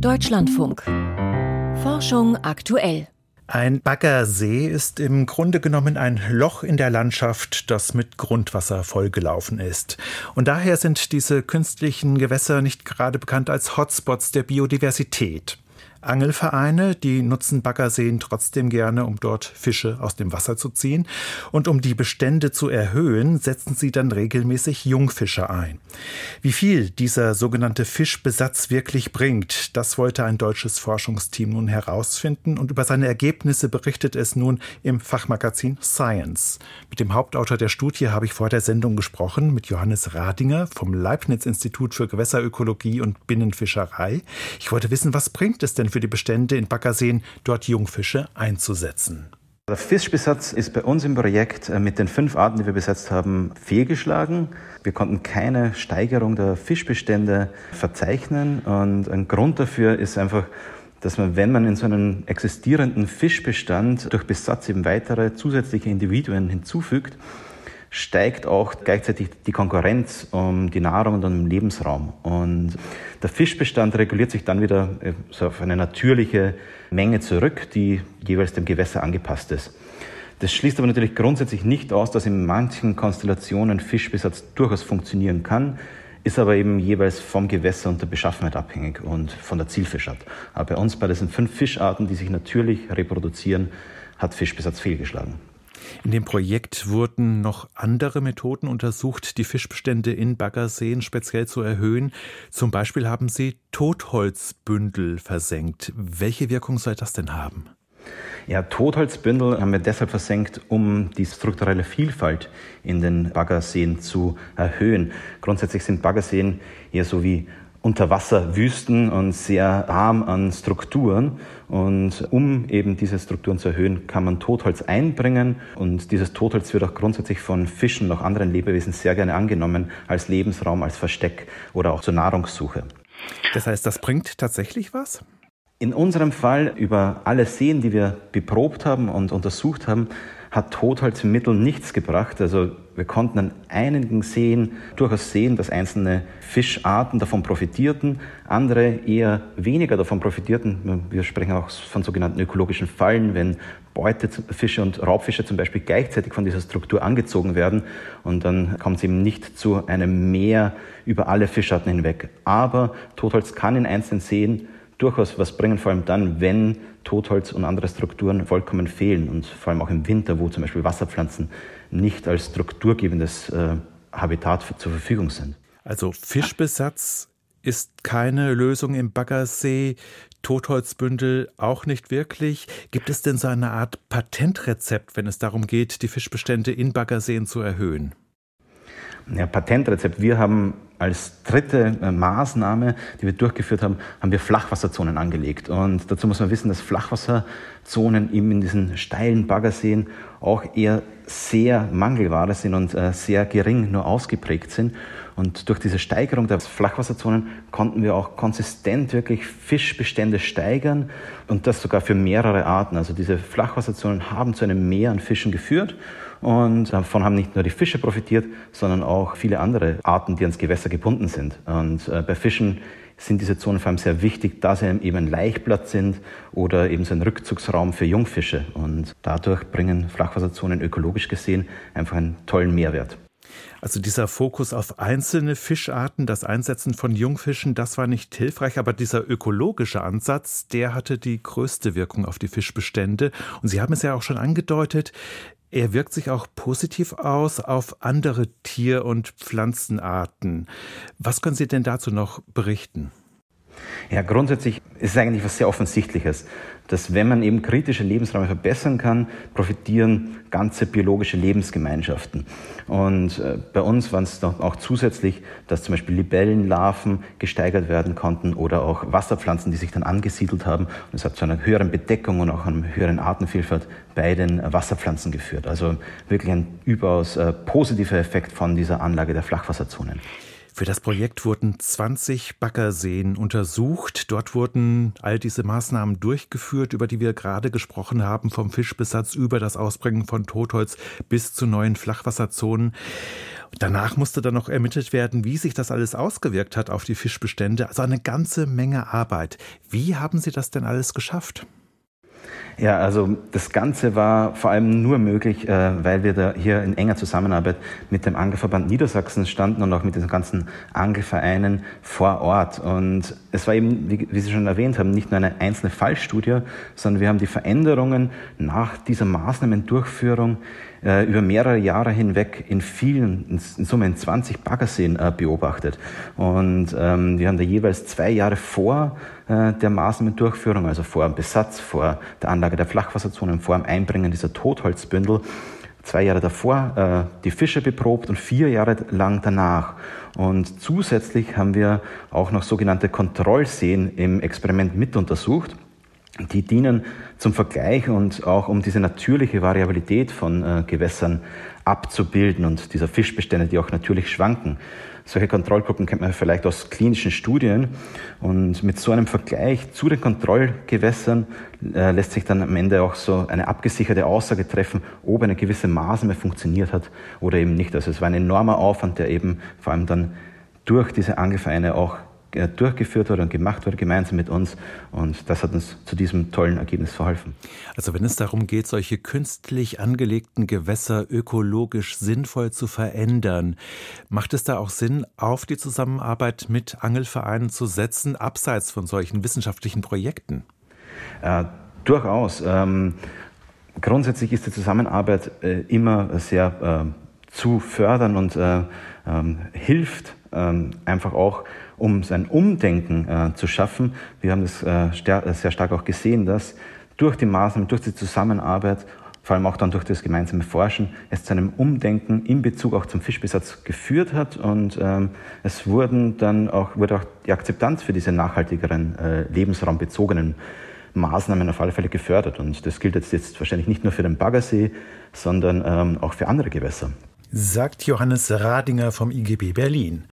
Deutschlandfunk. Forschung aktuell. Ein Baggersee ist im Grunde genommen ein Loch in der Landschaft, das mit Grundwasser vollgelaufen ist. Und daher sind diese künstlichen Gewässer nicht gerade bekannt als Hotspots der Biodiversität. Angelvereine, die nutzen Baggerseen trotzdem gerne, um dort Fische aus dem Wasser zu ziehen. Und um die Bestände zu erhöhen, setzen sie dann regelmäßig Jungfische ein. Wie viel dieser sogenannte Fischbesatz wirklich bringt, das wollte ein deutsches Forschungsteam nun herausfinden und über seine Ergebnisse berichtet es nun im Fachmagazin Science. Mit dem Hauptautor der Studie habe ich vor der Sendung gesprochen, mit Johannes Radinger vom Leibniz-Institut für Gewässerökologie und Binnenfischerei. Ich wollte wissen, was bringt es denn für die Bestände in Baggerseen, dort Jungfische einzusetzen. Der Fischbesatz ist bei uns im Projekt äh, mit den fünf Arten, die wir besetzt haben, fehlgeschlagen. Wir konnten keine Steigerung der Fischbestände verzeichnen und ein Grund dafür ist einfach, dass man, wenn man in so einen existierenden Fischbestand durch Besatz eben weitere zusätzliche Individuen hinzufügt, steigt auch gleichzeitig die Konkurrenz um die Nahrung und um den Lebensraum. Und der Fischbestand reguliert sich dann wieder äh, so auf eine natürliche Menge zurück, die jeweils dem Gewässer angepasst ist. Das schließt aber natürlich grundsätzlich nicht aus, dass in manchen Konstellationen Fischbesatz durchaus funktionieren kann, ist aber eben jeweils vom Gewässer und der Beschaffenheit abhängig und von der Zielfischart. Aber bei uns, bei diesen fünf Fischarten, die sich natürlich reproduzieren, hat Fischbesatz fehlgeschlagen. In dem Projekt wurden noch andere Methoden untersucht, die Fischbestände in Baggerseen speziell zu erhöhen. Zum Beispiel haben Sie Totholzbündel versenkt. Welche Wirkung soll das denn haben? Ja, Totholzbündel haben wir deshalb versenkt, um die strukturelle Vielfalt in den Baggerseen zu erhöhen. Grundsätzlich sind Baggerseen eher so wie Unterwasserwüsten und sehr arm an Strukturen. Und um eben diese Strukturen zu erhöhen, kann man Totholz einbringen. Und dieses Totholz wird auch grundsätzlich von Fischen und anderen Lebewesen sehr gerne angenommen als Lebensraum, als Versteck oder auch zur Nahrungssuche. Das heißt, das bringt tatsächlich was? In unserem Fall über alle Seen, die wir beprobt haben und untersucht haben, hat Totholzmittel nichts gebracht. Also wir konnten an einigen Seen durchaus sehen, dass einzelne Fischarten davon profitierten, andere eher weniger davon profitierten. Wir sprechen auch von sogenannten ökologischen Fallen, wenn Beutefische und Raubfische zum Beispiel gleichzeitig von dieser Struktur angezogen werden und dann kommt es eben nicht zu einem Meer über alle Fischarten hinweg. Aber Totholz kann in einzelnen Seen durchaus was bringen, vor allem dann, wenn Totholz und andere Strukturen vollkommen fehlen und vor allem auch im Winter, wo zum Beispiel Wasserpflanzen nicht als strukturgebendes äh, Habitat zur Verfügung sind. Also Fischbesatz ist keine Lösung im Baggersee, Totholzbündel auch nicht wirklich. Gibt es denn so eine Art Patentrezept, wenn es darum geht, die Fischbestände in Baggerseen zu erhöhen? Ja, Patentrezept. Wir haben als dritte äh, Maßnahme, die wir durchgeführt haben, haben wir Flachwasserzonen angelegt. Und dazu muss man wissen, dass Flachwasserzonen eben in diesen steilen Baggerseen auch eher sehr Mangelware sind und äh, sehr gering nur ausgeprägt sind. Und durch diese Steigerung der Flachwasserzonen konnten wir auch konsistent wirklich Fischbestände steigern und das sogar für mehrere Arten. Also diese Flachwasserzonen haben zu einem Mehr an Fischen geführt und davon haben nicht nur die Fische profitiert, sondern auch viele andere Arten, die ans Gewässer gebunden sind. Und äh, bei Fischen sind diese Zonen vor allem sehr wichtig, da sie eben ein Laichplatz sind oder eben so ein Rückzugsraum für Jungfische. Und dadurch bringen Flachwasserzonen ökologisch gesehen einfach einen tollen Mehrwert. Also dieser Fokus auf einzelne Fischarten, das Einsetzen von Jungfischen, das war nicht hilfreich, aber dieser ökologische Ansatz, der hatte die größte Wirkung auf die Fischbestände. Und Sie haben es ja auch schon angedeutet, er wirkt sich auch positiv aus auf andere Tier- und Pflanzenarten. Was können Sie denn dazu noch berichten? Ja, grundsätzlich ist es eigentlich was sehr Offensichtliches dass wenn man eben kritische Lebensräume verbessern kann, profitieren ganze biologische Lebensgemeinschaften. Und äh, bei uns waren es auch zusätzlich, dass zum Beispiel Libellenlarven gesteigert werden konnten oder auch Wasserpflanzen, die sich dann angesiedelt haben. Und es hat zu einer höheren Bedeckung und auch einer höheren Artenvielfalt bei den Wasserpflanzen geführt. Also wirklich ein überaus äh, positiver Effekt von dieser Anlage der Flachwasserzonen. Für das Projekt wurden 20 Baggerseen untersucht. Dort wurden all diese Maßnahmen durchgeführt, über die wir gerade gesprochen haben, vom Fischbesatz über das Ausbringen von Totholz bis zu neuen Flachwasserzonen. Danach musste dann noch ermittelt werden, wie sich das alles ausgewirkt hat auf die Fischbestände. Also eine ganze Menge Arbeit. Wie haben Sie das denn alles geschafft? Ja, also das Ganze war vor allem nur möglich, äh, weil wir da hier in enger Zusammenarbeit mit dem Angelverband Niedersachsen standen und auch mit den ganzen Angelvereinen vor Ort. Und es war eben, wie, wie Sie schon erwähnt haben, nicht nur eine einzelne Fallstudie, sondern wir haben die Veränderungen nach dieser Maßnahmendurchführung äh, über mehrere Jahre hinweg in vielen, in Summe in 20 Baggerseen äh, beobachtet. Und ähm, wir haben da jeweils zwei Jahre vor der Maßnahmendurchführung, also vor dem Besatz, vor der Anlage der Flachwasserzonen, vor dem Einbringen dieser Totholzbündel, zwei Jahre davor äh, die Fische beprobt und vier Jahre lang danach. Und zusätzlich haben wir auch noch sogenannte Kontrollseen im Experiment mit untersucht. Die dienen zum Vergleich und auch um diese natürliche Variabilität von äh, Gewässern abzubilden und dieser Fischbestände, die auch natürlich schwanken. Solche Kontrollgruppen kennt man vielleicht aus klinischen Studien. Und mit so einem Vergleich zu den Kontrollgewässern äh, lässt sich dann am Ende auch so eine abgesicherte Aussage treffen, ob eine gewisse Maßnahme funktioniert hat oder eben nicht. Also es war ein enormer Aufwand, der eben vor allem dann durch diese Angelvereine auch durchgeführt wurde und gemacht wurde, gemeinsam mit uns. Und das hat uns zu diesem tollen Ergebnis verholfen. Also wenn es darum geht, solche künstlich angelegten Gewässer ökologisch sinnvoll zu verändern, macht es da auch Sinn, auf die Zusammenarbeit mit Angelvereinen zu setzen, abseits von solchen wissenschaftlichen Projekten? Äh, durchaus. Ähm, grundsätzlich ist die Zusammenarbeit äh, immer sehr äh, zu fördern und äh, ähm, hilft ähm, einfach auch um sein Umdenken äh, zu schaffen. Wir haben das äh, sehr stark auch gesehen, dass durch die Maßnahmen, durch die Zusammenarbeit, vor allem auch dann durch das gemeinsame Forschen, es zu einem Umdenken in Bezug auch zum Fischbesatz geführt hat und ähm, es wurden dann auch, wurde auch die Akzeptanz für diese nachhaltigeren, äh, lebensraumbezogenen Maßnahmen auf alle Fälle gefördert. Und das gilt jetzt, jetzt wahrscheinlich nicht nur für den Baggersee, sondern ähm, auch für andere Gewässer. Sagt Johannes Radinger vom IGB Berlin.